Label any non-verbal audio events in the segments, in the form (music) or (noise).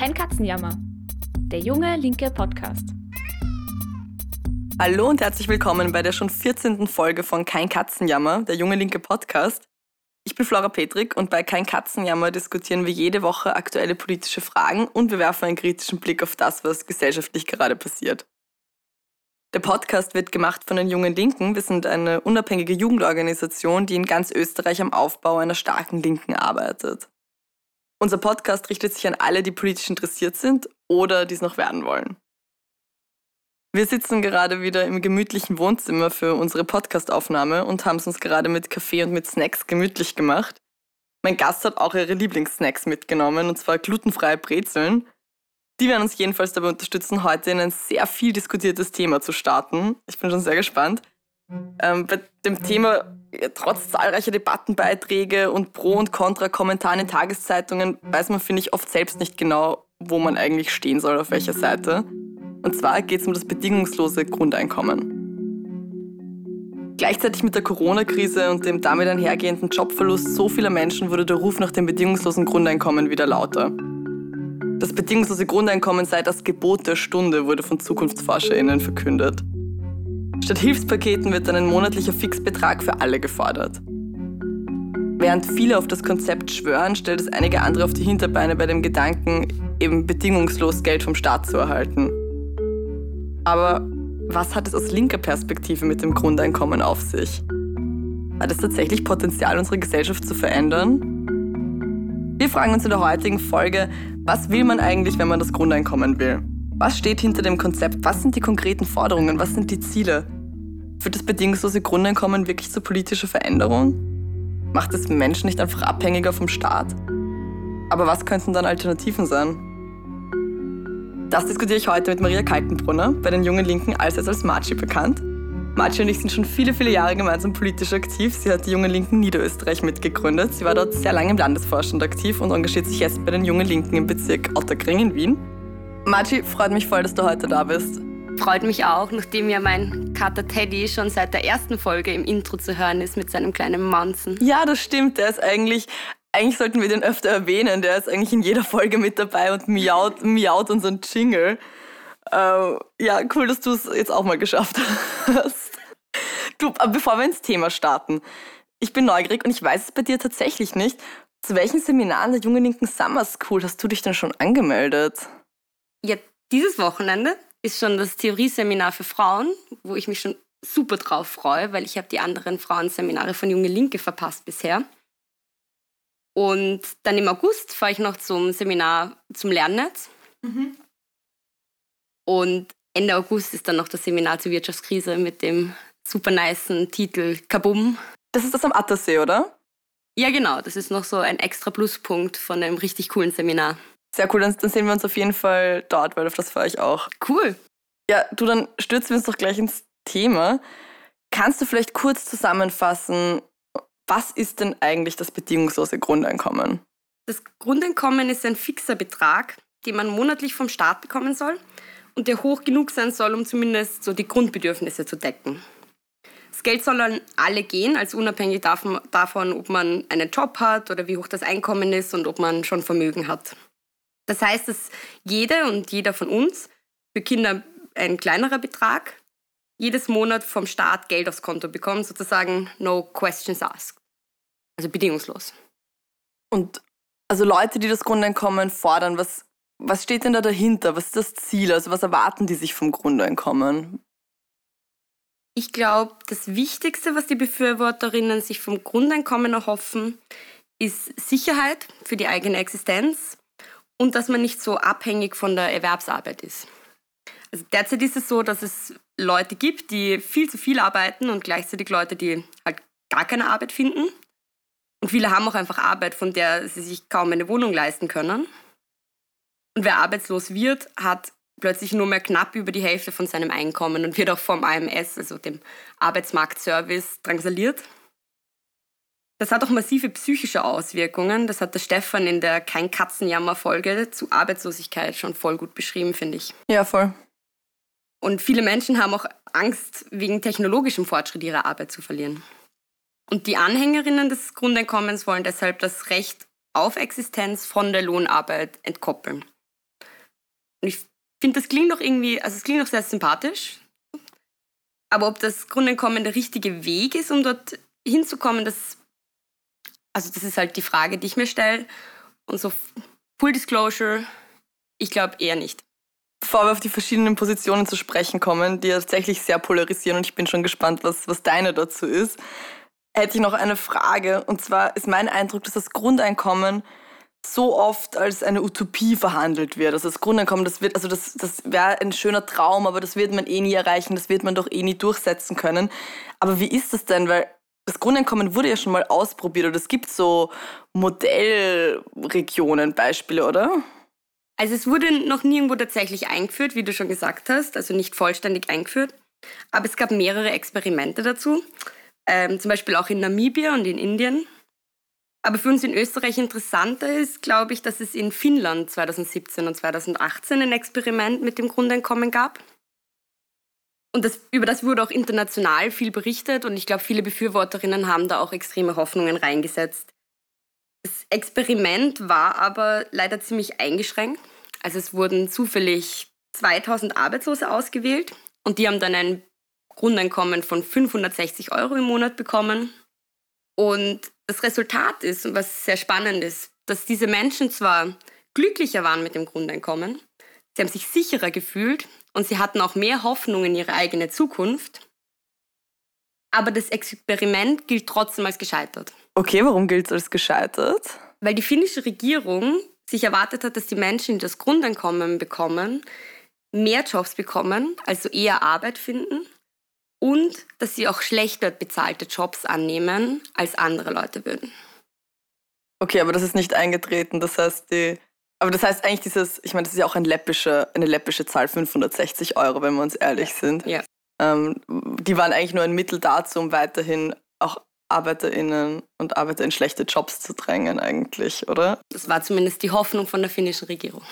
Kein Katzenjammer. Der junge linke Podcast. Hallo und herzlich willkommen bei der schon 14. Folge von Kein Katzenjammer, der junge linke Podcast. Ich bin Flora Petrik und bei Kein Katzenjammer diskutieren wir jede Woche aktuelle politische Fragen und wir werfen einen kritischen Blick auf das, was gesellschaftlich gerade passiert. Der Podcast wird gemacht von den Jungen Linken. Wir sind eine unabhängige Jugendorganisation, die in ganz Österreich am Aufbau einer starken Linken arbeitet. Unser Podcast richtet sich an alle, die politisch interessiert sind oder die es noch werden wollen. Wir sitzen gerade wieder im gemütlichen Wohnzimmer für unsere Podcastaufnahme und haben es uns gerade mit Kaffee und mit Snacks gemütlich gemacht. Mein Gast hat auch ihre Lieblingssnacks mitgenommen, und zwar glutenfreie Brezeln. Die werden uns jedenfalls dabei unterstützen, heute in ein sehr viel diskutiertes Thema zu starten. Ich bin schon sehr gespannt. Ähm, bei dem Thema, trotz zahlreicher Debattenbeiträge und Pro- und Contra-Kommentare in Tageszeitungen, weiß man, finde ich, oft selbst nicht genau, wo man eigentlich stehen soll, auf welcher Seite. Und zwar geht es um das bedingungslose Grundeinkommen. Gleichzeitig mit der Corona-Krise und dem damit einhergehenden Jobverlust so vieler Menschen wurde der Ruf nach dem bedingungslosen Grundeinkommen wieder lauter. Das bedingungslose Grundeinkommen sei das Gebot der Stunde, wurde von ZukunftsforscherInnen verkündet. Statt Hilfspaketen wird dann ein monatlicher Fixbetrag für alle gefordert. Während viele auf das Konzept schwören, stellt es einige andere auf die Hinterbeine bei dem Gedanken, eben bedingungslos Geld vom Staat zu erhalten. Aber was hat es aus linker Perspektive mit dem Grundeinkommen auf sich? Hat es tatsächlich Potenzial, unsere Gesellschaft zu verändern? Wir fragen uns in der heutigen Folge, was will man eigentlich, wenn man das Grundeinkommen will? Was steht hinter dem Konzept? Was sind die konkreten Forderungen? Was sind die Ziele? Führt das bedingungslose Grundeinkommen wirklich zu politischer Veränderung? Macht es Menschen nicht einfach abhängiger vom Staat? Aber was könnten dann Alternativen sein? Das diskutiere ich heute mit Maria Kaltenbrunner, bei den Jungen Linken allseits als Marci bekannt. Marci und ich sind schon viele, viele Jahre gemeinsam politisch aktiv. Sie hat die Jungen Linken Niederösterreich mitgegründet. Sie war dort sehr lange im Landesvorstand aktiv und engagiert sich jetzt bei den Jungen Linken im Bezirk Otterkring in Wien. Marci, freut mich voll, dass du heute da bist. Freut mich auch, nachdem ja mein Kater Teddy schon seit der ersten Folge im Intro zu hören ist mit seinem kleinen Manzen. Ja, das stimmt. Der ist eigentlich, eigentlich sollten wir den öfter erwähnen. Der ist eigentlich in jeder Folge mit dabei und miaut, miaut unseren Jingle. Äh, ja, cool, dass du es jetzt auch mal geschafft hast. Du, bevor wir ins Thema starten, ich bin neugierig und ich weiß es bei dir tatsächlich nicht. Zu welchen Seminaren der Jungen Linken Summer School hast du dich denn schon angemeldet? Ja, dieses Wochenende ist schon das Theorieseminar für Frauen, wo ich mich schon super drauf freue, weil ich habe die anderen Frauenseminare von Junge Linke verpasst bisher. Und dann im August fahre ich noch zum Seminar zum Lernnetz. Mhm. Und Ende August ist dann noch das Seminar zur Wirtschaftskrise mit dem super niceen Titel Kabum. Das ist das am Attersee, oder? Ja, genau. Das ist noch so ein extra Pluspunkt von einem richtig coolen Seminar. Sehr cool, dann, dann sehen wir uns auf jeden Fall dort, weil auf das fahre ich auch. Cool. Ja, du, dann stürzen wir uns doch gleich ins Thema. Kannst du vielleicht kurz zusammenfassen, was ist denn eigentlich das bedingungslose Grundeinkommen? Das Grundeinkommen ist ein fixer Betrag, den man monatlich vom Staat bekommen soll und der hoch genug sein soll, um zumindest so die Grundbedürfnisse zu decken. Das Geld soll an alle gehen, also unabhängig davon, davon, ob man einen Job hat oder wie hoch das Einkommen ist und ob man schon Vermögen hat. Das heißt, dass jede und jeder von uns, für Kinder ein kleinerer Betrag, jedes Monat vom Staat Geld aufs Konto bekommt, sozusagen no questions asked. Also bedingungslos. Und also Leute, die das Grundeinkommen fordern, was, was steht denn da dahinter? Was ist das Ziel? Also was erwarten die sich vom Grundeinkommen? Ich glaube, das Wichtigste, was die Befürworterinnen sich vom Grundeinkommen erhoffen, ist Sicherheit für die eigene Existenz und dass man nicht so abhängig von der Erwerbsarbeit ist. Also derzeit ist es so, dass es Leute gibt, die viel zu viel arbeiten und gleichzeitig Leute, die halt gar keine Arbeit finden. Und viele haben auch einfach Arbeit, von der sie sich kaum eine Wohnung leisten können. Und wer arbeitslos wird, hat plötzlich nur mehr knapp über die Hälfte von seinem Einkommen und wird auch vom AMS, also dem Arbeitsmarktservice, drangsaliert. Das hat auch massive psychische Auswirkungen. Das hat der Stefan in der Kein Katzenjammer-Folge zu Arbeitslosigkeit schon voll gut beschrieben, finde ich. Ja, voll. Und viele Menschen haben auch Angst, wegen technologischem Fortschritt ihre Arbeit zu verlieren. Und die Anhängerinnen des Grundeinkommens wollen deshalb das Recht auf Existenz von der Lohnarbeit entkoppeln. Und ich finde, das klingt doch irgendwie, also es klingt doch sehr sympathisch. Aber ob das Grundeinkommen der richtige Weg ist, um dort hinzukommen, das, also das ist halt die Frage, die ich mir stelle. Und so Full Disclosure, ich glaube eher nicht. Bevor wir auf die verschiedenen Positionen zu sprechen kommen, die tatsächlich sehr polarisieren und ich bin schon gespannt, was, was deine dazu ist, hätte ich noch eine Frage. Und zwar ist mein Eindruck, dass das Grundeinkommen so oft als eine Utopie verhandelt wird. Also das Grundeinkommen, das wird, also das, das wäre ein schöner Traum, aber das wird man eh nie erreichen, das wird man doch eh nie durchsetzen können. Aber wie ist das denn? Weil das Grundeinkommen wurde ja schon mal ausprobiert oder es gibt so Modellregionen, Beispiele, oder? Also es wurde noch nirgendwo tatsächlich eingeführt, wie du schon gesagt hast, also nicht vollständig eingeführt. Aber es gab mehrere Experimente dazu, ähm, zum Beispiel auch in Namibia und in Indien. Aber für uns in Österreich interessanter ist, glaube ich, dass es in Finnland 2017 und 2018 ein Experiment mit dem Grundeinkommen gab. Und das, über das wurde auch international viel berichtet und ich glaube, viele Befürworterinnen haben da auch extreme Hoffnungen reingesetzt. Das Experiment war aber leider ziemlich eingeschränkt. Also es wurden zufällig 2000 Arbeitslose ausgewählt und die haben dann ein Grundeinkommen von 560 Euro im Monat bekommen. Und das Resultat ist, was sehr spannend ist, dass diese Menschen zwar glücklicher waren mit dem Grundeinkommen, sie haben sich sicherer gefühlt und sie hatten auch mehr Hoffnung in ihre eigene Zukunft, aber das Experiment gilt trotzdem als gescheitert. Okay, warum gilt es als gescheitert? Weil die finnische Regierung sich erwartet hat, dass die Menschen, die das Grundeinkommen bekommen, mehr Jobs bekommen, also eher Arbeit finden und dass sie auch schlechter bezahlte Jobs annehmen, als andere Leute würden. Okay, aber das ist nicht eingetreten. Das heißt, die. Aber das heißt eigentlich dieses, ich meine, das ist ja auch ein läppische, eine läppische Zahl, 560 Euro, wenn wir uns ehrlich sind. Ja. Ähm, die waren eigentlich nur ein Mittel dazu, um weiterhin auch ArbeiterInnen und Arbeiter in schlechte Jobs zu drängen, eigentlich, oder? Das war zumindest die Hoffnung von der finnischen Regierung.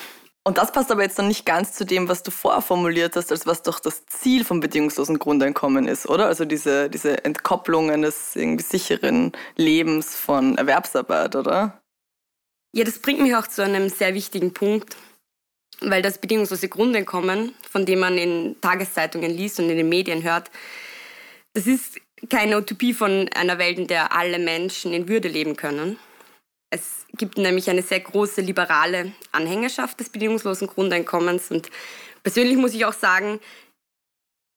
Und das passt aber jetzt noch nicht ganz zu dem, was du vorher formuliert hast, als was doch das Ziel vom bedingungslosen Grundeinkommen ist, oder? Also diese, diese Entkopplung eines irgendwie sicheren Lebens von Erwerbsarbeit, oder? Ja, das bringt mich auch zu einem sehr wichtigen Punkt, weil das bedingungslose Grundeinkommen, von dem man in Tageszeitungen liest und in den Medien hört, das ist keine Utopie von einer Welt, in der alle Menschen in Würde leben können, es gibt nämlich eine sehr große liberale Anhängerschaft des bedingungslosen Grundeinkommens. Und persönlich muss ich auch sagen,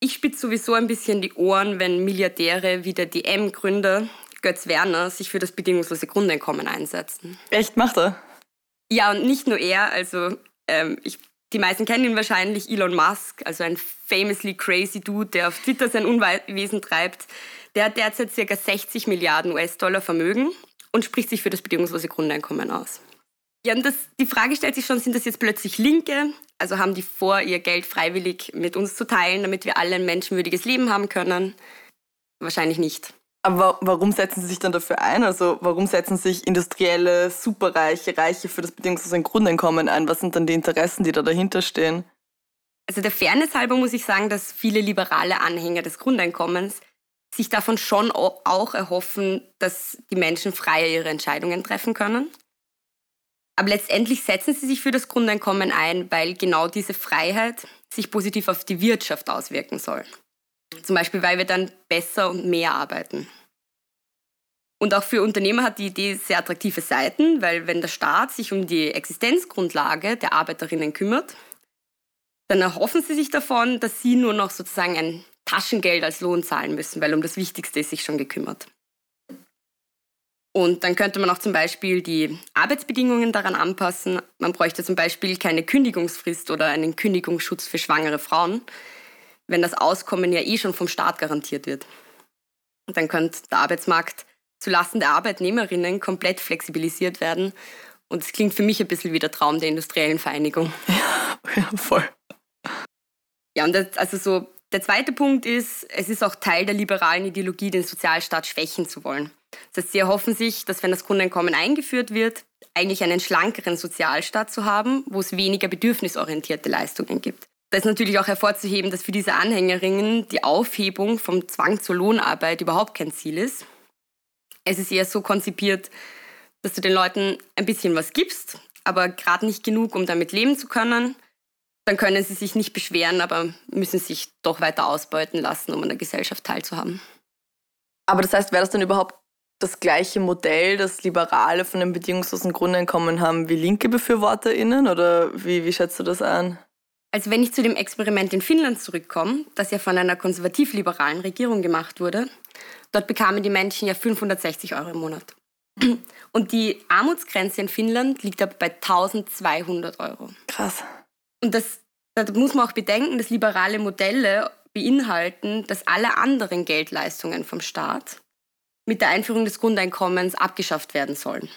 ich spitze sowieso ein bisschen die Ohren, wenn Milliardäre wie der DM-Gründer Götz Werner sich für das bedingungslose Grundeinkommen einsetzen. Echt, macht er? Ja, und nicht nur er. Also ähm, ich, die meisten kennen ihn wahrscheinlich, Elon Musk, also ein famously crazy Dude, der auf Twitter sein Unwesen treibt. Der hat derzeit ca. 60 Milliarden US-Dollar Vermögen und spricht sich für das bedingungslose Grundeinkommen aus. Ja, und das, die Frage stellt sich schon, sind das jetzt plötzlich Linke? Also haben die vor, ihr Geld freiwillig mit uns zu teilen, damit wir alle ein menschenwürdiges Leben haben können? Wahrscheinlich nicht. Aber warum setzen sie sich dann dafür ein? Also warum setzen sich industrielle, superreiche, Reiche für das bedingungslose Grundeinkommen ein? Was sind dann die Interessen, die da dahinter stehen? Also der Fairness halber muss ich sagen, dass viele liberale Anhänger des Grundeinkommens sich davon schon auch erhoffen, dass die Menschen freier ihre Entscheidungen treffen können. Aber letztendlich setzen sie sich für das Grundeinkommen ein, weil genau diese Freiheit sich positiv auf die Wirtschaft auswirken soll. Zum Beispiel, weil wir dann besser und mehr arbeiten. Und auch für Unternehmer hat die Idee sehr attraktive Seiten, weil wenn der Staat sich um die Existenzgrundlage der Arbeiterinnen kümmert, dann erhoffen sie sich davon, dass sie nur noch sozusagen ein Taschengeld als Lohn zahlen müssen, weil um das Wichtigste ist sich schon gekümmert. Und dann könnte man auch zum Beispiel die Arbeitsbedingungen daran anpassen. Man bräuchte zum Beispiel keine Kündigungsfrist oder einen Kündigungsschutz für schwangere Frauen, wenn das Auskommen ja eh schon vom Staat garantiert wird. Und dann könnte der Arbeitsmarkt zulasten der Arbeitnehmerinnen komplett flexibilisiert werden. Und es klingt für mich ein bisschen wie der Traum der industriellen Vereinigung. (laughs) Ja, voll. Ja, und das, also so der zweite Punkt ist, es ist auch Teil der liberalen Ideologie, den Sozialstaat schwächen zu wollen. Das heißt, sie erhoffen sich, dass wenn das Grundeinkommen eingeführt wird, eigentlich einen schlankeren Sozialstaat zu haben, wo es weniger bedürfnisorientierte Leistungen gibt. Da ist natürlich auch hervorzuheben, dass für diese Anhängerinnen die Aufhebung vom Zwang zur Lohnarbeit überhaupt kein Ziel ist. Es ist eher so konzipiert, dass du den Leuten ein bisschen was gibst, aber gerade nicht genug, um damit leben zu können dann können sie sich nicht beschweren, aber müssen sich doch weiter ausbeuten lassen, um an der Gesellschaft teilzuhaben. Aber das heißt, wäre das dann überhaupt das gleiche Modell, das Liberale von einem bedingungslosen Grundeinkommen haben wie linke BefürworterInnen? Oder wie, wie schätzt du das ein? Also wenn ich zu dem Experiment in Finnland zurückkomme, das ja von einer konservativ-liberalen Regierung gemacht wurde, dort bekamen die Menschen ja 560 Euro im Monat. Und die Armutsgrenze in Finnland liegt aber bei 1200 Euro. Krass. Und das, da muss man auch bedenken, dass liberale Modelle beinhalten, dass alle anderen Geldleistungen vom Staat mit der Einführung des Grundeinkommens abgeschafft werden sollen.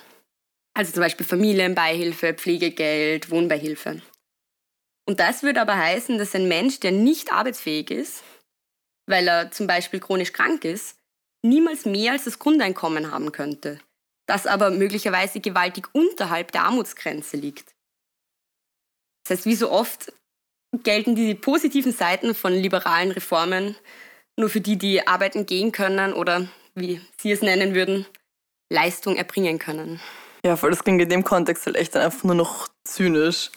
Also zum Beispiel Familienbeihilfe, Pflegegeld, Wohnbeihilfe. Und das würde aber heißen, dass ein Mensch, der nicht arbeitsfähig ist, weil er zum Beispiel chronisch krank ist, niemals mehr als das Grundeinkommen haben könnte, das aber möglicherweise gewaltig unterhalb der Armutsgrenze liegt. Das heißt, wie so oft gelten die positiven Seiten von liberalen Reformen nur für die, die arbeiten gehen können oder, wie Sie es nennen würden, Leistung erbringen können. Ja, voll, das klingt in dem Kontext halt echt einfach nur noch zynisch.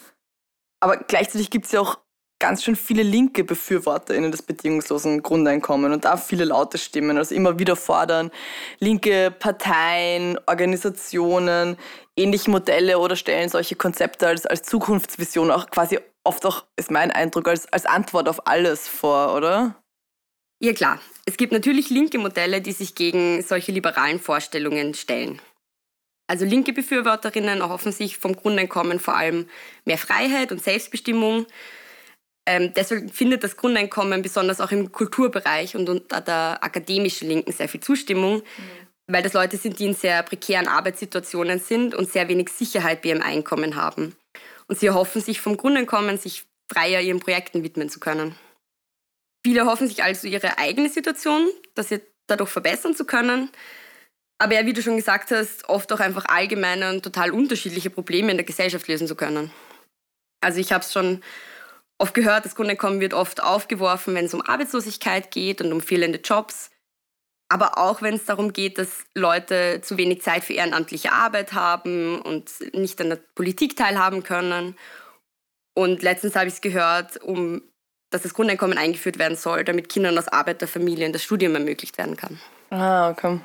Aber gleichzeitig gibt es ja auch ganz schön viele linke BefürworterInnen des bedingungslosen Grundeinkommens und da viele laute Stimmen, also immer wieder fordern, linke Parteien, Organisationen, ähnliche Modelle oder stellen solche Konzepte als, als Zukunftsvision auch quasi oft auch, ist mein Eindruck, als, als Antwort auf alles vor, oder? Ja klar, es gibt natürlich linke Modelle, die sich gegen solche liberalen Vorstellungen stellen. Also linke Befürworterinnen erhoffen sich vom Grundeinkommen vor allem mehr Freiheit und Selbstbestimmung. Ähm, deshalb findet das Grundeinkommen besonders auch im Kulturbereich und unter der akademischen Linken sehr viel Zustimmung, mhm. weil das Leute sind, die in sehr prekären Arbeitssituationen sind und sehr wenig Sicherheit bei ihrem Einkommen haben. Und sie erhoffen sich vom Grundeinkommen, sich freier ihren Projekten widmen zu können. Viele erhoffen sich also ihre eigene Situation, dass sie dadurch verbessern zu können, aber ja, wie du schon gesagt hast, oft auch einfach allgemeine und total unterschiedliche Probleme in der Gesellschaft lösen zu können. Also ich habe es schon oft gehört, das Grundeinkommen wird oft aufgeworfen, wenn es um Arbeitslosigkeit geht und um fehlende Jobs. Aber auch wenn es darum geht, dass Leute zu wenig Zeit für ehrenamtliche Arbeit haben und nicht an der Politik teilhaben können. Und letztens habe ich es gehört, um, dass das Grundeinkommen eingeführt werden soll, damit Kindern aus Arbeiterfamilien das Studium ermöglicht werden kann. Ah, okay.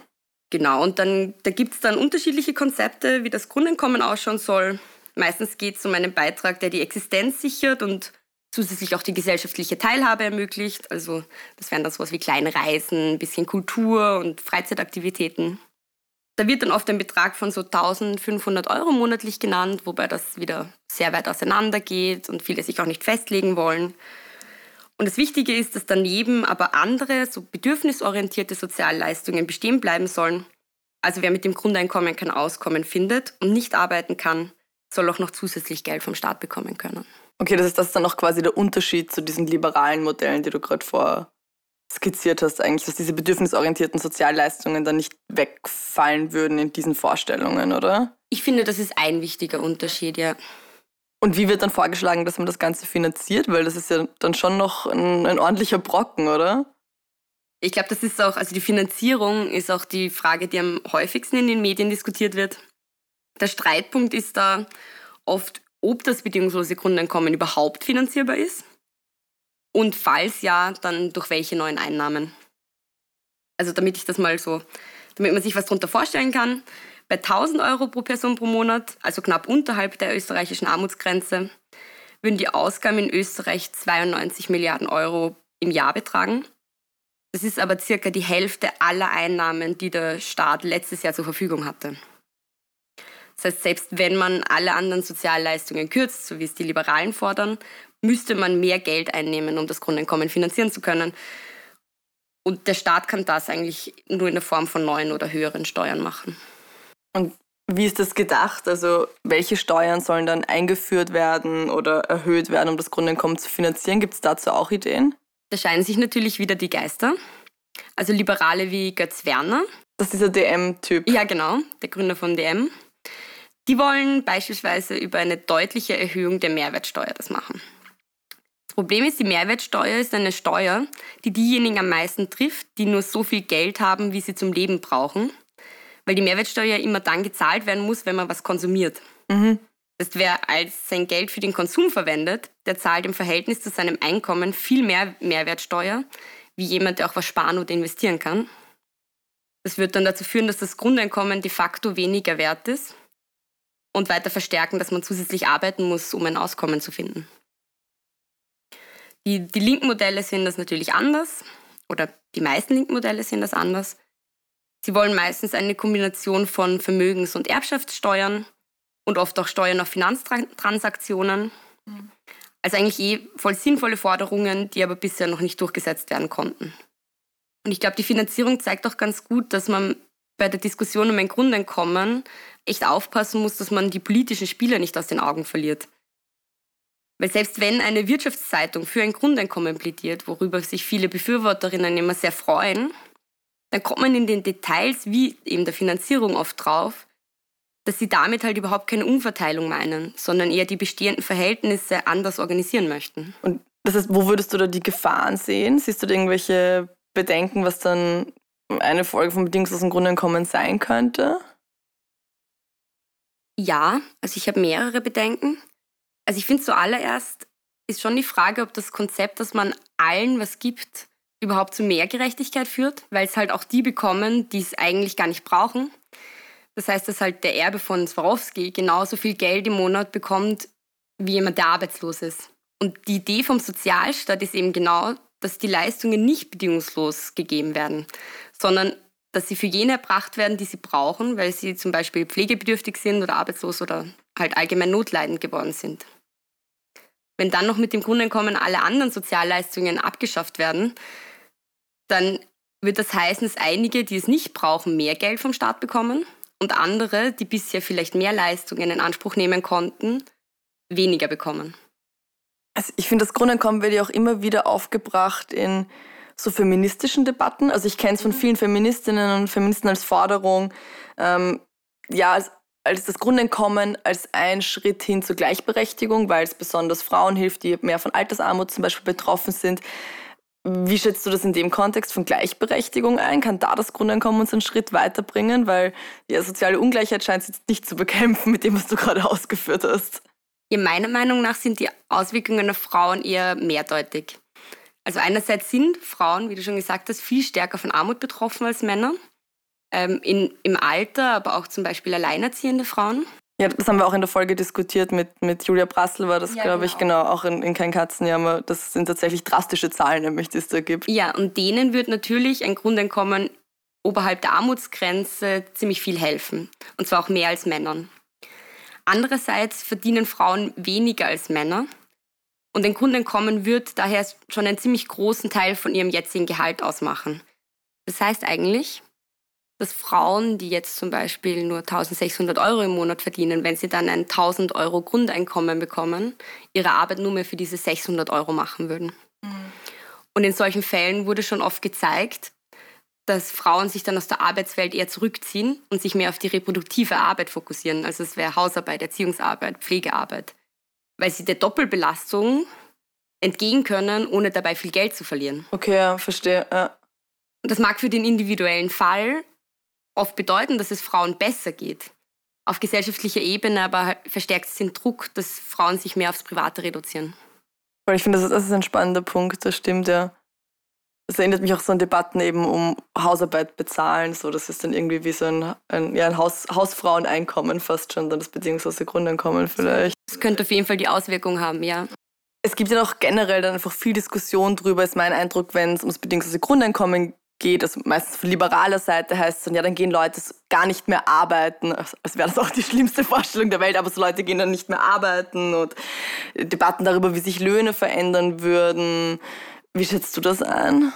Genau, und dann da gibt es dann unterschiedliche Konzepte, wie das Grundeinkommen ausschauen soll. Meistens geht es um einen Beitrag, der die Existenz sichert und zusätzlich auch die gesellschaftliche Teilhabe ermöglicht. Also das wären dann sowas wie kleine Reisen, ein bisschen Kultur und Freizeitaktivitäten. Da wird dann oft ein Betrag von so 1500 Euro monatlich genannt, wobei das wieder sehr weit auseinander geht und viele sich auch nicht festlegen wollen. Und das Wichtige ist, dass daneben aber andere, so bedürfnisorientierte Sozialleistungen bestehen bleiben sollen. Also wer mit dem Grundeinkommen kein Auskommen findet und nicht arbeiten kann, soll auch noch zusätzlich Geld vom Staat bekommen können. Okay, das ist das dann auch quasi der Unterschied zu diesen liberalen Modellen, die du gerade vor skizziert hast, eigentlich, dass diese bedürfnisorientierten Sozialleistungen dann nicht wegfallen würden in diesen Vorstellungen, oder? Ich finde, das ist ein wichtiger Unterschied, ja. Und wie wird dann vorgeschlagen, dass man das Ganze finanziert? Weil das ist ja dann schon noch ein, ein ordentlicher Brocken, oder? Ich glaube, das ist auch, also die Finanzierung ist auch die Frage, die am häufigsten in den Medien diskutiert wird. Der Streitpunkt ist da oft, ob das bedingungslose Grundeinkommen überhaupt finanzierbar ist. Und falls ja, dann durch welche neuen Einnahmen. Also damit ich das mal so, damit man sich was darunter vorstellen kann. Bei 1000 Euro pro Person pro Monat, also knapp unterhalb der österreichischen Armutsgrenze, würden die Ausgaben in Österreich 92 Milliarden Euro im Jahr betragen. Das ist aber circa die Hälfte aller Einnahmen, die der Staat letztes Jahr zur Verfügung hatte. Das heißt, selbst wenn man alle anderen Sozialleistungen kürzt, so wie es die Liberalen fordern, müsste man mehr Geld einnehmen, um das Grundeinkommen finanzieren zu können. Und der Staat kann das eigentlich nur in der Form von neuen oder höheren Steuern machen. Und wie ist das gedacht? Also welche Steuern sollen dann eingeführt werden oder erhöht werden, um das Grundeinkommen zu finanzieren? Gibt es dazu auch Ideen? Da scheinen sich natürlich wieder die Geister. Also Liberale wie Götz Werner. Das ist dieser DM-Typ. Ja, genau, der Gründer von DM. Die wollen beispielsweise über eine deutliche Erhöhung der Mehrwertsteuer das machen. Das Problem ist, die Mehrwertsteuer ist eine Steuer, die diejenigen am meisten trifft, die nur so viel Geld haben, wie sie zum Leben brauchen weil die Mehrwertsteuer immer dann gezahlt werden muss, wenn man was konsumiert. Mhm. Das heißt, wer als sein Geld für den Konsum verwendet, der zahlt im Verhältnis zu seinem Einkommen viel mehr Mehrwertsteuer, wie jemand, der auch was sparen oder investieren kann. Das wird dann dazu führen, dass das Grundeinkommen de facto weniger wert ist und weiter verstärken, dass man zusätzlich arbeiten muss, um ein Auskommen zu finden. Die, die linken Modelle sehen das natürlich anders oder die meisten linken Modelle sehen das anders. Sie wollen meistens eine Kombination von Vermögens- und Erbschaftssteuern und oft auch Steuern auf Finanztransaktionen. Mhm. Also eigentlich eh voll sinnvolle Forderungen, die aber bisher noch nicht durchgesetzt werden konnten. Und ich glaube, die Finanzierung zeigt auch ganz gut, dass man bei der Diskussion um ein Grundeinkommen echt aufpassen muss, dass man die politischen Spieler nicht aus den Augen verliert. Weil selbst wenn eine Wirtschaftszeitung für ein Grundeinkommen plädiert, worüber sich viele Befürworterinnen immer sehr freuen, dann kommt man in den Details wie eben der Finanzierung oft drauf, dass sie damit halt überhaupt keine Umverteilung meinen, sondern eher die bestehenden Verhältnisse anders organisieren möchten. Und das heißt, wo würdest du da die Gefahren sehen? Siehst du da irgendwelche Bedenken, was dann eine Folge vom bedingungslosen Grundeinkommen sein könnte? Ja, also ich habe mehrere Bedenken. Also ich finde zuallererst ist schon die Frage, ob das Konzept, dass man allen was gibt, überhaupt zu mehr Gerechtigkeit führt, weil es halt auch die bekommen, die es eigentlich gar nicht brauchen. Das heißt, dass halt der Erbe von Swarovski genauso viel Geld im Monat bekommt, wie jemand, der arbeitslos ist. Und die Idee vom Sozialstaat ist eben genau, dass die Leistungen nicht bedingungslos gegeben werden, sondern dass sie für jene erbracht werden, die sie brauchen, weil sie zum Beispiel pflegebedürftig sind oder arbeitslos oder halt allgemein notleidend geworden sind. Wenn dann noch mit dem Grundeinkommen alle anderen Sozialleistungen abgeschafft werden, dann wird das heißen, dass einige, die es nicht brauchen, mehr Geld vom Staat bekommen und andere, die bisher vielleicht mehr Leistungen in Anspruch nehmen konnten, weniger bekommen. Also ich finde, das Grundeinkommen wird ja auch immer wieder aufgebracht in so feministischen Debatten. Also ich kenne es von mhm. vielen Feministinnen und Feministen als Forderung, ähm, ja, als, als das Grundeinkommen als ein Schritt hin zur Gleichberechtigung, weil es besonders Frauen hilft, die mehr von Altersarmut zum Beispiel betroffen sind. Wie schätzt du das in dem Kontext von Gleichberechtigung ein? Kann da das Grundeinkommen uns einen Schritt weiterbringen? Weil ja, soziale Ungleichheit scheint es jetzt nicht zu bekämpfen mit dem, was du gerade ausgeführt hast. Ja, meiner Meinung nach sind die Auswirkungen auf Frauen eher mehrdeutig. Also einerseits sind Frauen, wie du schon gesagt hast, viel stärker von Armut betroffen als Männer. Ähm, in, Im Alter, aber auch zum Beispiel alleinerziehende Frauen. Ja, das haben wir auch in der Folge diskutiert mit, mit Julia Brassel, war das, ja, glaube genau. ich, genau, auch in, in Kein Katzenjammer. Das sind tatsächlich drastische Zahlen, nämlich, die es da gibt. Ja, und denen wird natürlich ein Grundeinkommen oberhalb der Armutsgrenze ziemlich viel helfen. Und zwar auch mehr als Männern. Andererseits verdienen Frauen weniger als Männer. Und ein Grundeinkommen wird daher schon einen ziemlich großen Teil von ihrem jetzigen Gehalt ausmachen. Das heißt eigentlich, dass Frauen, die jetzt zum Beispiel nur 1600 Euro im Monat verdienen, wenn sie dann ein 1000 Euro Grundeinkommen bekommen, ihre Arbeit nur mehr für diese 600 Euro machen würden. Mhm. Und in solchen Fällen wurde schon oft gezeigt, dass Frauen sich dann aus der Arbeitswelt eher zurückziehen und sich mehr auf die reproduktive Arbeit fokussieren. Also es wäre Hausarbeit, Erziehungsarbeit, Pflegearbeit, weil sie der Doppelbelastung entgehen können, ohne dabei viel Geld zu verlieren. Okay, ja, verstehe. Ja. Das mag für den individuellen Fall oft bedeuten, dass es Frauen besser geht. Auf gesellschaftlicher Ebene aber verstärkt es den Druck, dass Frauen sich mehr aufs Private reduzieren. Weil ich finde, das ist ein spannender Punkt, das stimmt ja. Das erinnert mich auch so an Debatten eben um Hausarbeit bezahlen. So, das ist dann irgendwie wie so ein, ein, ja, ein Haus, Hausfraueneinkommen fast schon, dann das bedingungslose Grundeinkommen vielleicht. Das könnte auf jeden Fall die Auswirkung haben, ja. Es gibt ja auch generell dann einfach viel Diskussion drüber, ist mein Eindruck, wenn es ums bedingungslose Grundeinkommen geht, also meistens von liberaler Seite heißt es dann, ja, dann gehen Leute gar nicht mehr arbeiten. Als wäre das auch die schlimmste Vorstellung der Welt, aber so Leute gehen dann nicht mehr arbeiten und Debatten darüber, wie sich Löhne verändern würden. Wie schätzt du das ein?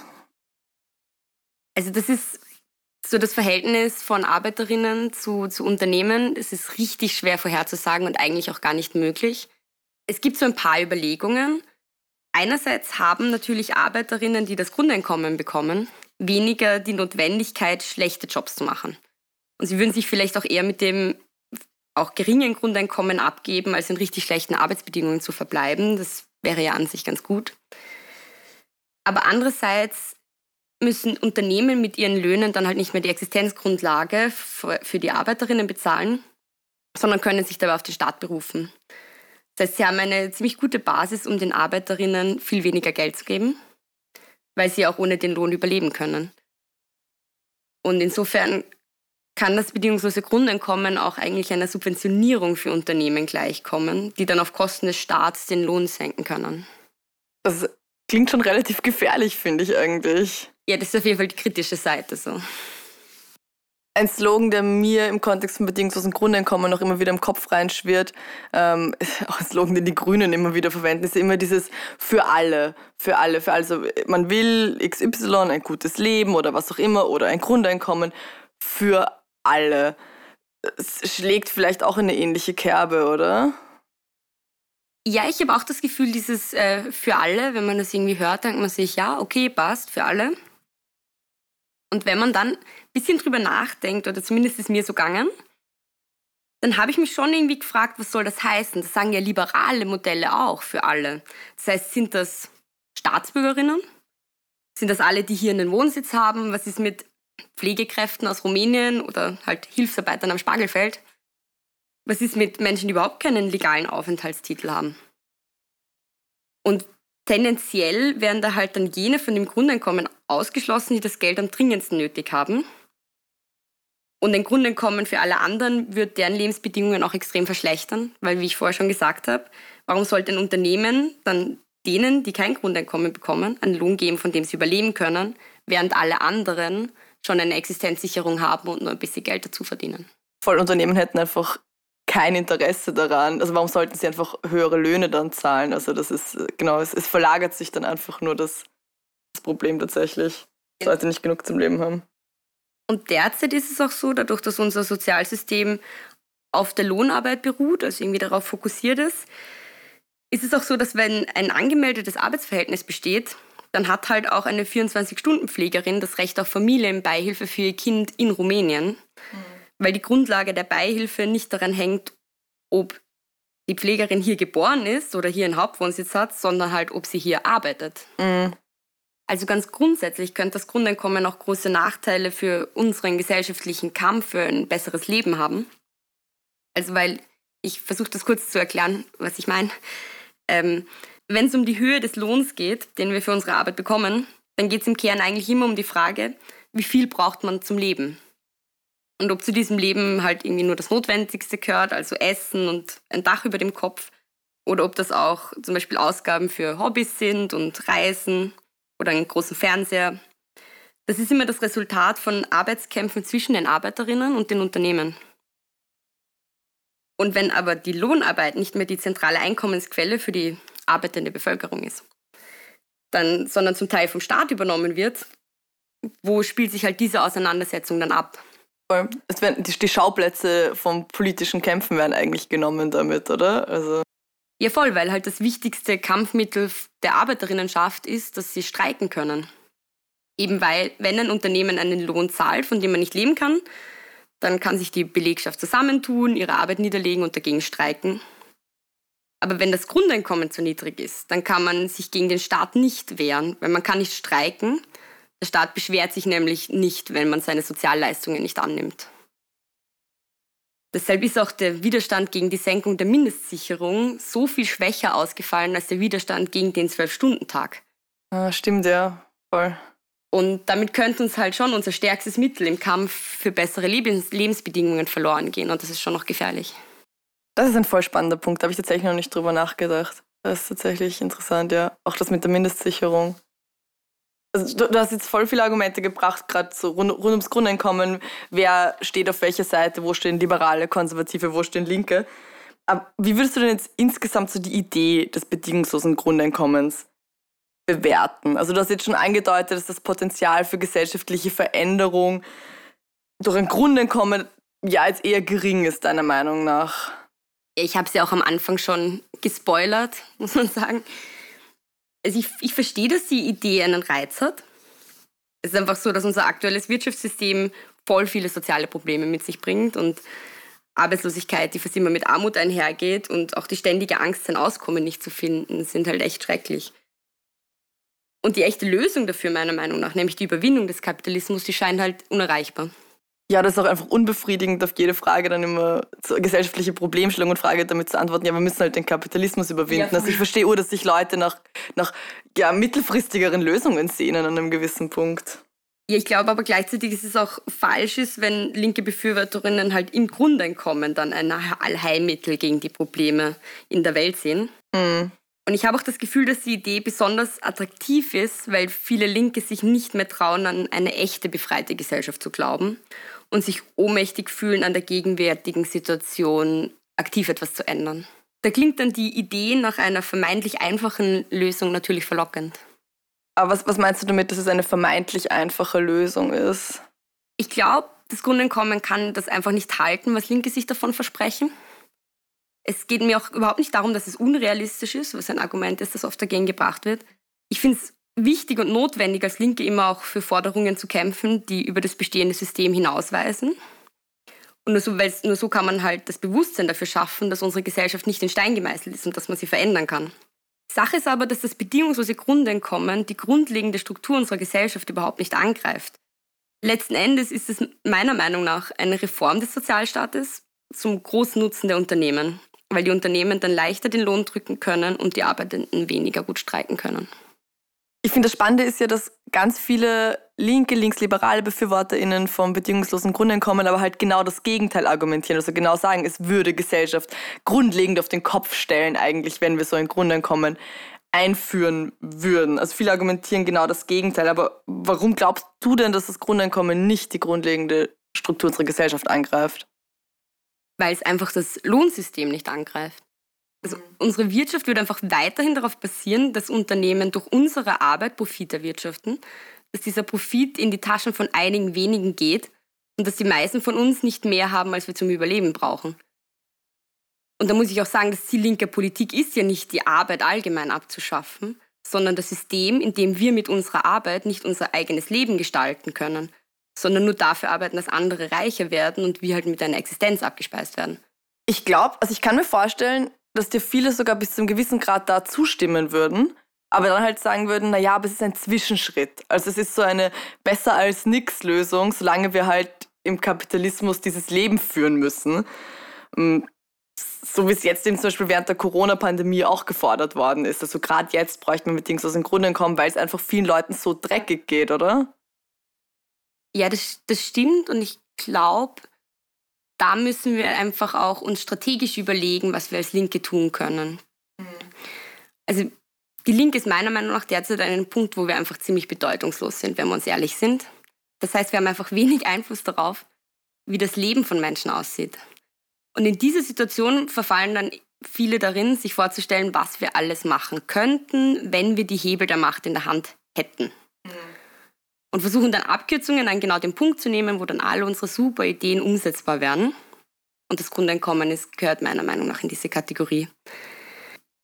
Also das ist so das Verhältnis von Arbeiterinnen zu, zu Unternehmen. Es ist richtig schwer vorherzusagen und eigentlich auch gar nicht möglich. Es gibt so ein paar Überlegungen. Einerseits haben natürlich Arbeiterinnen, die das Grundeinkommen bekommen, weniger die Notwendigkeit, schlechte Jobs zu machen. Und sie würden sich vielleicht auch eher mit dem auch geringen Grundeinkommen abgeben, als in richtig schlechten Arbeitsbedingungen zu verbleiben. Das wäre ja an sich ganz gut. Aber andererseits müssen Unternehmen mit ihren Löhnen dann halt nicht mehr die Existenzgrundlage für die Arbeiterinnen bezahlen, sondern können sich dabei auf den Staat berufen. Das heißt, sie haben eine ziemlich gute Basis, um den Arbeiterinnen viel weniger Geld zu geben, weil sie auch ohne den Lohn überleben können. Und insofern kann das bedingungslose Grundeinkommen auch eigentlich einer Subventionierung für Unternehmen gleichkommen, die dann auf Kosten des Staats den Lohn senken können. Das klingt schon relativ gefährlich, finde ich eigentlich. Ja, das ist auf jeden Fall die kritische Seite so. Ein Slogan, der mir im Kontext von bedingungslosen Grundeinkommen noch immer wieder im Kopf reinschwirrt, ähm, (laughs) auch ein Slogan, den die Grünen immer wieder verwenden, ist immer dieses für alle, für alle, für also man will XY, ein gutes Leben oder was auch immer oder ein Grundeinkommen für alle. Es schlägt vielleicht auch in eine ähnliche Kerbe, oder? Ja, ich habe auch das Gefühl, dieses äh, für alle, wenn man das irgendwie hört, denkt man sich, ja, okay, passt, für alle. Und wenn man dann bisschen drüber nachdenkt, oder zumindest ist mir so gegangen, dann habe ich mich schon irgendwie gefragt, was soll das heißen? Das sagen ja liberale Modelle auch für alle. Das heißt, sind das Staatsbürgerinnen? Sind das alle, die hier einen Wohnsitz haben? Was ist mit Pflegekräften aus Rumänien oder halt Hilfsarbeitern am Spargelfeld. Was ist mit Menschen, die überhaupt keinen legalen Aufenthaltstitel haben? Und tendenziell werden da halt dann jene von dem Grundeinkommen ausgeschlossen, die das Geld am dringendsten nötig haben. Und ein Grundeinkommen für alle anderen wird deren Lebensbedingungen auch extrem verschlechtern, weil, wie ich vorher schon gesagt habe, warum sollte ein Unternehmen dann denen, die kein Grundeinkommen bekommen, einen Lohn geben, von dem sie überleben können, während alle anderen schon eine Existenzsicherung haben und nur ein bisschen Geld dazu verdienen. Voll Unternehmen hätten einfach kein Interesse daran. Also warum sollten sie einfach höhere Löhne dann zahlen? Also das ist, genau, es, es verlagert sich dann einfach nur das, das Problem tatsächlich, dass Leute nicht genug zum Leben haben. Und derzeit ist es auch so, dadurch, dass unser Sozialsystem auf der Lohnarbeit beruht, also irgendwie darauf fokussiert ist, ist es auch so, dass wenn ein angemeldetes Arbeitsverhältnis besteht, dann hat halt auch eine 24-Stunden-Pflegerin das Recht auf Familienbeihilfe für ihr Kind in Rumänien, mhm. weil die Grundlage der Beihilfe nicht daran hängt, ob die Pflegerin hier geboren ist oder hier einen Hauptwohnsitz hat, sondern halt, ob sie hier arbeitet. Mhm. Also ganz grundsätzlich könnte das Grundeinkommen auch große Nachteile für unseren gesellschaftlichen Kampf für ein besseres Leben haben. Also weil, ich versuche das kurz zu erklären, was ich meine. Ähm, wenn es um die Höhe des Lohns geht, den wir für unsere Arbeit bekommen, dann geht es im Kern eigentlich immer um die Frage, wie viel braucht man zum Leben? Und ob zu diesem Leben halt irgendwie nur das Notwendigste gehört, also Essen und ein Dach über dem Kopf, oder ob das auch zum Beispiel Ausgaben für Hobbys sind und Reisen oder einen großen Fernseher. Das ist immer das Resultat von Arbeitskämpfen zwischen den Arbeiterinnen und den Unternehmen. Und wenn aber die Lohnarbeit nicht mehr die zentrale Einkommensquelle für die arbeitende Bevölkerung ist, dann, sondern zum Teil vom Staat übernommen wird, wo spielt sich halt diese Auseinandersetzung dann ab? Die, Schauplätze vom politischen Kämpfen werden eigentlich genommen damit, oder? Also ja, voll, weil halt das wichtigste Kampfmittel der Arbeiterinnenschaft ist, dass sie streiken können. Eben weil, wenn ein Unternehmen einen Lohn zahlt, von dem man nicht leben kann, dann kann sich die Belegschaft zusammentun, ihre Arbeit niederlegen und dagegen streiken. Aber wenn das Grundeinkommen zu niedrig ist, dann kann man sich gegen den Staat nicht wehren, weil man kann nicht streiken. Der Staat beschwert sich nämlich nicht, wenn man seine Sozialleistungen nicht annimmt. Deshalb ist auch der Widerstand gegen die Senkung der Mindestsicherung so viel schwächer ausgefallen als der Widerstand gegen den Zwölf-Stunden-Tag. Ah, stimmt, ja, voll. Und damit könnte uns halt schon unser stärkstes Mittel im Kampf für bessere Lebens Lebensbedingungen verloren gehen. Und das ist schon noch gefährlich. Das ist ein voll spannender Punkt. Da habe ich tatsächlich noch nicht drüber nachgedacht. Das ist tatsächlich interessant, ja. Auch das mit der Mindestsicherung. Also, du, du, hast jetzt voll viele Argumente gebracht, gerade so rund, rund, ums Grundeinkommen. Wer steht auf welcher Seite? Wo stehen Liberale, Konservative? Wo stehen Linke? Aber wie würdest du denn jetzt insgesamt so die Idee des bedingungslosen Grundeinkommens bewerten? Also, du hast jetzt schon angedeutet, dass das Potenzial für gesellschaftliche Veränderung durch ein Grundeinkommen ja jetzt eher gering ist, deiner Meinung nach. Ich habe es ja auch am Anfang schon gespoilert, (laughs) muss man sagen. Also ich, ich verstehe, dass die Idee einen Reiz hat. Es ist einfach so, dass unser aktuelles Wirtschaftssystem voll viele soziale Probleme mit sich bringt und Arbeitslosigkeit, die fast immer mit Armut einhergeht und auch die ständige Angst, sein Auskommen nicht zu finden, sind halt echt schrecklich. Und die echte Lösung dafür, meiner Meinung nach, nämlich die Überwindung des Kapitalismus, die scheint halt unerreichbar. Ja, das ist auch einfach unbefriedigend, auf jede Frage dann immer gesellschaftliche Problemstellung und Frage damit zu antworten, ja, wir müssen halt den Kapitalismus überwinden. Ja, also ich verstehe dass sich Leute nach, nach ja, mittelfristigeren Lösungen sehnen an einem gewissen Punkt. Ja, ich glaube aber gleichzeitig ist es auch falsch ist, wenn linke Befürworterinnen halt im Grundeinkommen dann ein Allheilmittel gegen die Probleme in der Welt sehen. Mhm. Und ich habe auch das Gefühl, dass die Idee besonders attraktiv ist, weil viele Linke sich nicht mehr trauen, an eine echte befreite Gesellschaft zu glauben und sich ohnmächtig fühlen, an der gegenwärtigen Situation aktiv etwas zu ändern. Da klingt dann die Idee nach einer vermeintlich einfachen Lösung natürlich verlockend. Aber was, was meinst du damit, dass es eine vermeintlich einfache Lösung ist? Ich glaube, das Grundeinkommen kann das einfach nicht halten, was Linke sich davon versprechen. Es geht mir auch überhaupt nicht darum, dass es unrealistisch ist, was ein Argument ist, das oft dagegen gebracht wird. Ich finde es wichtig und notwendig, als Linke immer auch für Forderungen zu kämpfen, die über das bestehende System hinausweisen. Und nur so, nur so kann man halt das Bewusstsein dafür schaffen, dass unsere Gesellschaft nicht in Stein gemeißelt ist und dass man sie verändern kann. Sache ist aber, dass das bedingungslose Grundeinkommen die grundlegende Struktur unserer Gesellschaft überhaupt nicht angreift. Letzten Endes ist es meiner Meinung nach eine Reform des Sozialstaates zum großen Nutzen der Unternehmen, weil die Unternehmen dann leichter den Lohn drücken können und die Arbeitenden weniger gut streiken können. Ich finde, das Spannende ist ja, dass ganz viele linke, linksliberale BefürworterInnen vom bedingungslosen Grundeinkommen aber halt genau das Gegenteil argumentieren. Also genau sagen, es würde Gesellschaft grundlegend auf den Kopf stellen, eigentlich, wenn wir so ein Grundeinkommen einführen würden. Also viele argumentieren genau das Gegenteil. Aber warum glaubst du denn, dass das Grundeinkommen nicht die grundlegende Struktur unserer Gesellschaft angreift? Weil es einfach das Lohnsystem nicht angreift. Also unsere Wirtschaft wird einfach weiterhin darauf basieren, dass Unternehmen durch unsere Arbeit Profit erwirtschaften, dass dieser Profit in die Taschen von einigen wenigen geht und dass die meisten von uns nicht mehr haben, als wir zum Überleben brauchen. Und da muss ich auch sagen, das Ziel linker Politik ist ja nicht, die Arbeit allgemein abzuschaffen, sondern das System, in dem wir mit unserer Arbeit nicht unser eigenes Leben gestalten können, sondern nur dafür arbeiten, dass andere reicher werden und wir halt mit einer Existenz abgespeist werden. Ich glaube, also ich kann mir vorstellen, dass dir viele sogar bis zu einem gewissen Grad da zustimmen würden, aber dann halt sagen würden, naja, aber es ist ein Zwischenschritt. Also es ist so eine besser als nix Lösung, solange wir halt im Kapitalismus dieses Leben führen müssen. Mm, so wie es jetzt eben zum Beispiel während der Corona-Pandemie auch gefordert worden ist. Also gerade jetzt bräuchte man mit Dings aus dem Grunde kommen, weil es einfach vielen Leuten so dreckig geht, oder? Ja, das, das stimmt und ich glaube, da müssen wir einfach auch uns strategisch überlegen, was wir als Linke tun können. Mhm. Also die Linke ist meiner Meinung nach derzeit an einem Punkt, wo wir einfach ziemlich bedeutungslos sind, wenn wir uns ehrlich sind. Das heißt, wir haben einfach wenig Einfluss darauf, wie das Leben von Menschen aussieht. Und in dieser Situation verfallen dann viele darin, sich vorzustellen, was wir alles machen könnten, wenn wir die Hebel der Macht in der Hand hätten. Und versuchen dann Abkürzungen an genau den Punkt zu nehmen, wo dann alle unsere super Ideen umsetzbar werden. Und das Grundeinkommen ist, gehört meiner Meinung nach in diese Kategorie.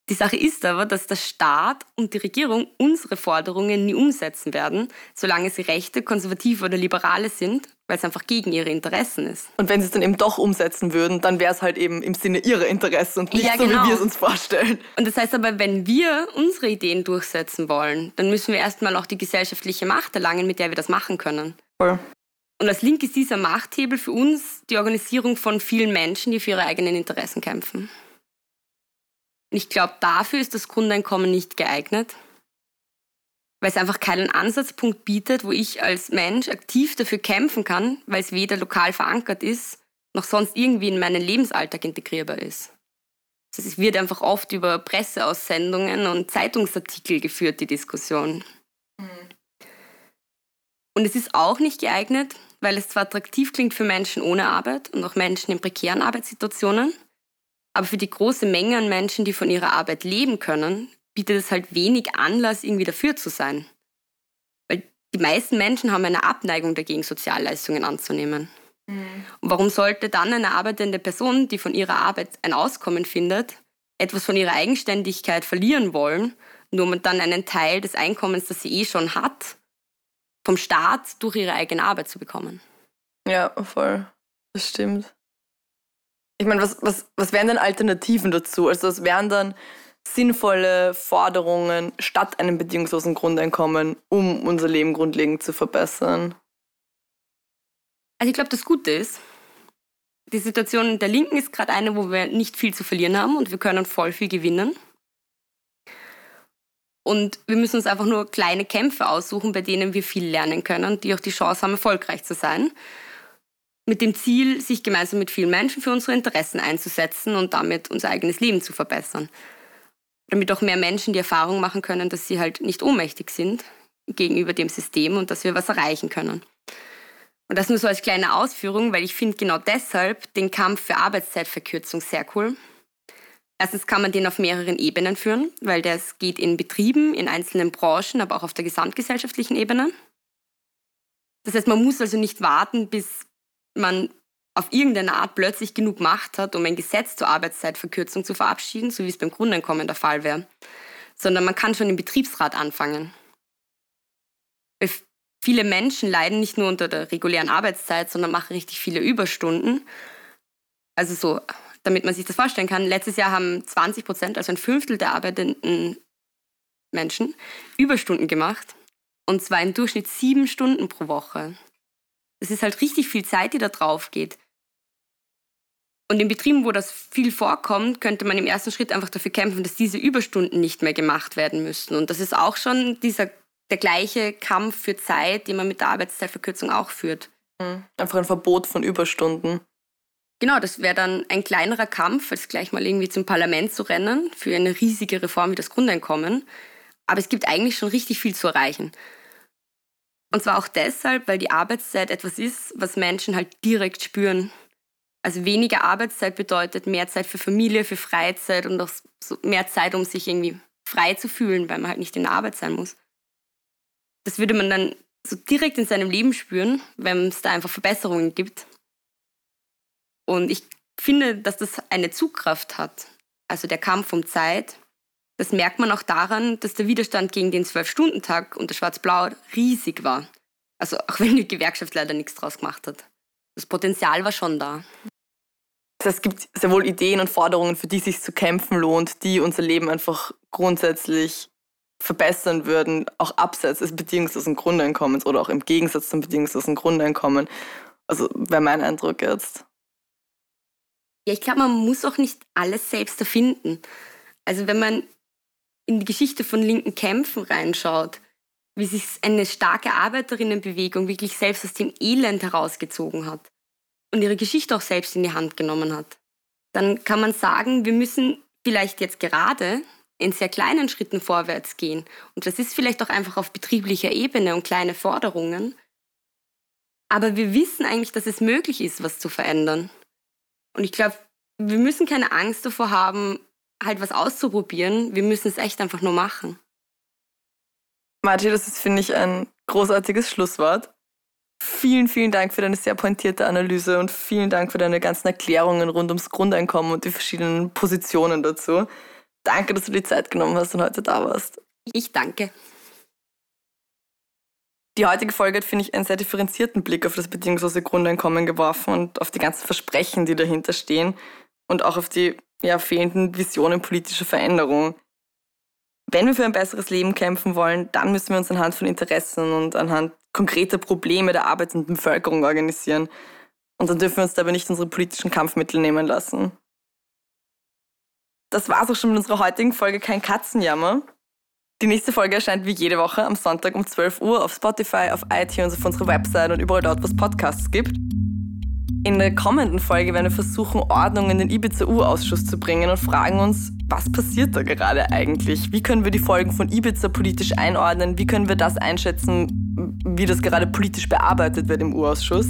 Die Sache ist aber, dass der Staat und die Regierung unsere Forderungen nie umsetzen werden, solange sie Rechte, Konservative oder Liberale sind, weil es einfach gegen ihre Interessen ist. Und wenn sie es dann eben doch umsetzen würden, dann wäre es halt eben im Sinne ihrer Interessen und nicht ja, genau. so, wie genau. wir es uns vorstellen. Und das heißt aber, wenn wir unsere Ideen durchsetzen wollen, dann müssen wir erstmal auch die gesellschaftliche Macht erlangen, mit der wir das machen können. Voll. Und als Link ist dieser Machthebel für uns die Organisierung von vielen Menschen, die für ihre eigenen Interessen kämpfen. Ich glaube, dafür ist das Grundeinkommen nicht geeignet, weil es einfach keinen Ansatzpunkt bietet, wo ich als Mensch aktiv dafür kämpfen kann, weil es weder lokal verankert ist, noch sonst irgendwie in meinen Lebensalltag integrierbar ist. Also es wird einfach oft über Presseaussendungen und Zeitungsartikel geführt, die Diskussion. Mhm. Und es ist auch nicht geeignet, weil es zwar attraktiv klingt für Menschen ohne Arbeit und auch Menschen in prekären Arbeitssituationen, aber für die große Menge an Menschen, die von ihrer Arbeit leben können, bietet es halt wenig Anlass, irgendwie dafür zu sein. Weil die meisten Menschen haben eine Abneigung dagegen, Sozialleistungen anzunehmen. Mhm. Und warum sollte dann eine arbeitende Person, die von ihrer Arbeit ein Auskommen findet, etwas von ihrer Eigenständigkeit verlieren wollen, nur um dann einen Teil des Einkommens, das sie eh schon hat, vom Staat durch ihre eigene Arbeit zu bekommen? Ja, voll. Das stimmt. Ich meine, was, was, was wären denn Alternativen dazu? Also was wären dann sinnvolle Forderungen statt einem bedingungslosen Grundeinkommen, um unser Leben grundlegend zu verbessern? Also ich glaube, das Gute ist, die Situation der Linken ist gerade eine, wo wir nicht viel zu verlieren haben und wir können voll viel gewinnen. Und wir müssen uns einfach nur kleine Kämpfe aussuchen, bei denen wir viel lernen können, die auch die Chance haben, erfolgreich zu sein. Mit dem Ziel, sich gemeinsam mit vielen Menschen für unsere Interessen einzusetzen und damit unser eigenes Leben zu verbessern. Damit auch mehr Menschen die Erfahrung machen können, dass sie halt nicht ohnmächtig sind gegenüber dem System und dass wir was erreichen können. Und das nur so als kleine Ausführung, weil ich finde genau deshalb den Kampf für Arbeitszeitverkürzung sehr cool. Erstens kann man den auf mehreren Ebenen führen, weil das geht in Betrieben, in einzelnen Branchen, aber auch auf der gesamtgesellschaftlichen Ebene. Das heißt, man muss also nicht warten, bis man auf irgendeine Art plötzlich genug Macht hat, um ein Gesetz zur Arbeitszeitverkürzung zu verabschieden, so wie es beim Grundeinkommen der Fall wäre, sondern man kann schon im Betriebsrat anfangen. Viele Menschen leiden nicht nur unter der regulären Arbeitszeit, sondern machen richtig viele Überstunden. Also so, damit man sich das vorstellen kann, letztes Jahr haben 20 Prozent, also ein Fünftel der arbeitenden Menschen, Überstunden gemacht. Und zwar im Durchschnitt sieben Stunden pro Woche. Das ist halt richtig viel Zeit, die da drauf geht. Und in Betrieben, wo das viel vorkommt, könnte man im ersten Schritt einfach dafür kämpfen, dass diese Überstunden nicht mehr gemacht werden müssten. Und das ist auch schon dieser der gleiche Kampf für Zeit, den man mit der Arbeitszeitverkürzung auch führt. Mhm. Einfach ein Verbot von Überstunden. Genau, das wäre dann ein kleinerer Kampf, als gleich mal irgendwie zum Parlament zu rennen für eine riesige Reform wie das Grundeinkommen. Aber es gibt eigentlich schon richtig viel zu erreichen. Und zwar auch deshalb, weil die Arbeitszeit etwas ist, was Menschen halt direkt spüren. Also weniger Arbeitszeit bedeutet mehr Zeit für Familie, für Freizeit und auch mehr Zeit, um sich irgendwie frei zu fühlen, weil man halt nicht in der Arbeit sein muss das würde man dann so direkt in seinem Leben spüren, wenn es da einfach Verbesserungen gibt. Und ich finde, dass das eine Zugkraft hat. Also der Kampf um Zeit. Das merkt man auch daran, dass der Widerstand gegen den Zwölf-Stunden-Tag und das Schwarz-Blau riesig war. Also auch (laughs) wenn die Gewerkschaft leider nichts draus gemacht hat. Das Potenzial war schon da. Es gibt sehr wohl Ideen und Forderungen, für die es sich zu kämpfen lohnt, die unser Leben einfach grundsätzlich verbessern würden, auch abseits des bedingungslosen Grundeinkommens oder auch im Gegensatz zum bedingungslosen Grundeinkommen. Also wäre mein Eindruck jetzt. Ja, ich glaube, man muss auch nicht alles selbst erfinden. Also wenn man in die Geschichte von linken Kämpfen reinschaut, wie sich eine starke Arbeiterinnenbewegung wirklich selbst aus dem Elend herausgezogen hat und ihre Geschichte auch selbst in die Hand genommen hat, dann kann man sagen, wir müssen vielleicht jetzt gerade in sehr kleinen Schritten vorwärts gehen. Und das ist vielleicht auch einfach auf betrieblicher Ebene und kleine Forderungen. Aber wir wissen eigentlich, dass es möglich ist, was zu verändern. Und ich glaube, wir müssen keine Angst davor haben, halt was auszuprobieren. Wir müssen es echt einfach nur machen. Marti, das ist, finde ich, ein großartiges Schlusswort. Vielen, vielen Dank für deine sehr pointierte Analyse und vielen Dank für deine ganzen Erklärungen rund ums Grundeinkommen und die verschiedenen Positionen dazu. Danke, dass du die Zeit genommen hast und heute da warst. Ich danke. Die heutige Folge hat, finde ich, einen sehr differenzierten Blick auf das bedingungslose Grundeinkommen geworfen und auf die ganzen Versprechen, die dahinter stehen und auch auf die ja, fehlenden Visionen politischer Veränderung. Wenn wir für ein besseres Leben kämpfen wollen, dann müssen wir uns anhand von Interessen und anhand konkreter Probleme der arbeitenden Bevölkerung organisieren. Und dann dürfen wir uns dabei nicht unsere politischen Kampfmittel nehmen lassen. Das war's auch schon mit unserer heutigen Folge Kein Katzenjammer. Die nächste Folge erscheint wie jede Woche am Sonntag um 12 Uhr auf Spotify, auf iTunes, auf unserer Website und überall dort, wo es Podcasts gibt. In der kommenden Folge werden wir versuchen, Ordnung in den Ibiza-U-Ausschuss zu bringen und fragen uns, was passiert da gerade eigentlich? Wie können wir die Folgen von Ibiza politisch einordnen? Wie können wir das einschätzen, wie das gerade politisch bearbeitet wird im U-Ausschuss?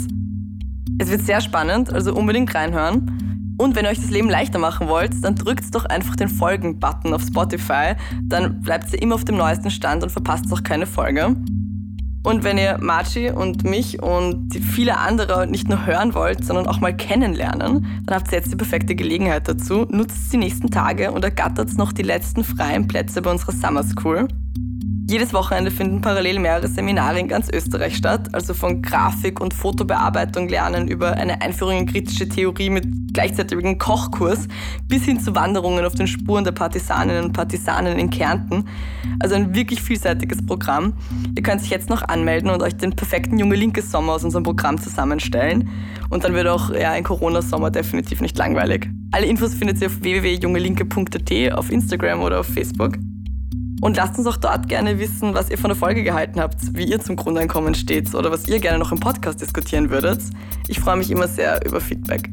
Es wird sehr spannend, also unbedingt reinhören. Und wenn ihr euch das Leben leichter machen wollt, dann drückt doch einfach den Folgen-Button auf Spotify. Dann bleibt ihr immer auf dem neuesten Stand und verpasst auch keine Folge. Und wenn ihr Marci und mich und viele andere nicht nur hören wollt, sondern auch mal kennenlernen, dann habt ihr jetzt die perfekte Gelegenheit dazu. Nutzt die nächsten Tage und ergattert noch die letzten freien Plätze bei unserer Summer School. Jedes Wochenende finden parallel mehrere Seminare in ganz Österreich statt, also von Grafik- und Fotobearbeitung lernen über eine Einführung in kritische Theorie mit gleichzeitigem Kochkurs bis hin zu Wanderungen auf den Spuren der Partisaninnen und Partisanen in Kärnten. Also ein wirklich vielseitiges Programm. Ihr könnt sich jetzt noch anmelden und euch den perfekten junge linke Sommer aus unserem Programm zusammenstellen. Und dann wird auch ja, ein Corona-Sommer definitiv nicht langweilig. Alle Infos findet ihr auf www.jungelinke.at auf Instagram oder auf Facebook. Und lasst uns auch dort gerne wissen, was ihr von der Folge gehalten habt, wie ihr zum Grundeinkommen steht oder was ihr gerne noch im Podcast diskutieren würdet. Ich freue mich immer sehr über Feedback.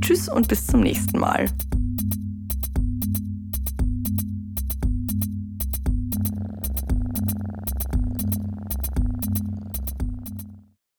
Tschüss und bis zum nächsten Mal.